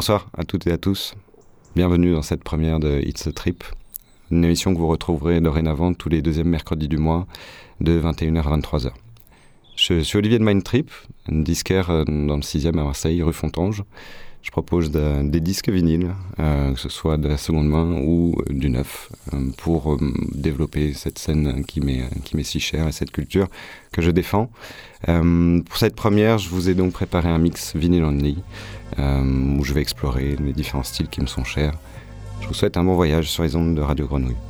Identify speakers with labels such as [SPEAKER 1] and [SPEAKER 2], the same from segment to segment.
[SPEAKER 1] Bonsoir à toutes et à tous. Bienvenue dans cette première de It's a Trip, une émission que vous retrouverez dorénavant tous les deuxièmes mercredis du mois de 21h à 23h. Je suis Olivier de Mindtrip, disquaire euh, dans le 6e à Marseille, rue Fontange. Je propose des disques vinyles, euh, que ce soit de la seconde main ou euh, du neuf, pour développer cette scène qui m'est si chère et cette culture que je défends. pour cette première, je vous ai donc préparé un mix vinyle only, où je vais explorer les différents styles qui me sont chers. Je vous souhaite un bon voyage sur les ondes de Radio Grenouille.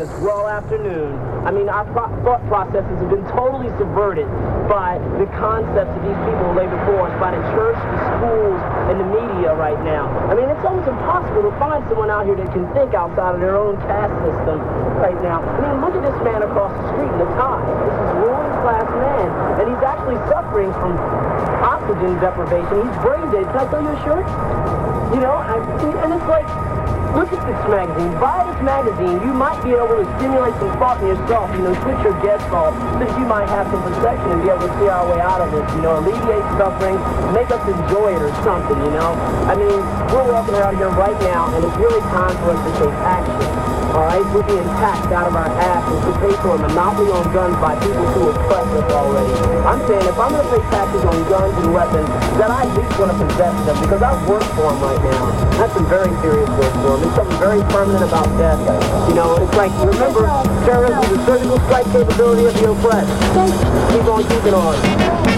[SPEAKER 2] This raw afternoon. I mean, our pro- thought processes have been totally subverted by the concepts of these people who lay before us, by the church, the schools, and the media right now. I mean, it's almost impossible to find someone out here that can think outside of their own caste system right now. I mean, look at this man across the street in the tie. This is ruling class man, and he's actually suffering from oxygen deprivation. He's brain dead. Can I tell you a shirt? You know, I, and it's like, look at this magazine. Buy this magazine. You might be able to stimulate some thought in yourself, you know, switch your guess thought so you might have some perception and be able to see our way out of this, you know, alleviate suffering, make us enjoy it or something, you know. I mean, we're walking around here right now, and it's really time for us to take action. All right, we're being taxed out of our asses to pay for a monopoly on guns by people who oppress us already. I'm saying if I'm going to pay taxes on guns and weapons, then I at least want to possess them because I work for them right now. That's some very serious work for them. There's something very permanent about death. You know, it's like, remember, terrorism is the surgical strike capability of the oppressed. Keep on keeping on.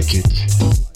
[SPEAKER 3] Thank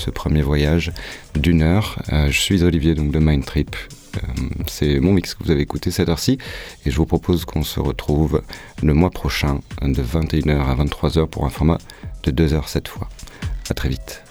[SPEAKER 1] ce premier voyage d'une heure. Euh, je suis Olivier donc de Mind Trip. Euh, c'est mon mix que vous avez écouté cette heure-ci et je vous propose qu'on se retrouve le mois prochain de 21h à 23h pour un format de 2 heures cette fois. À très vite.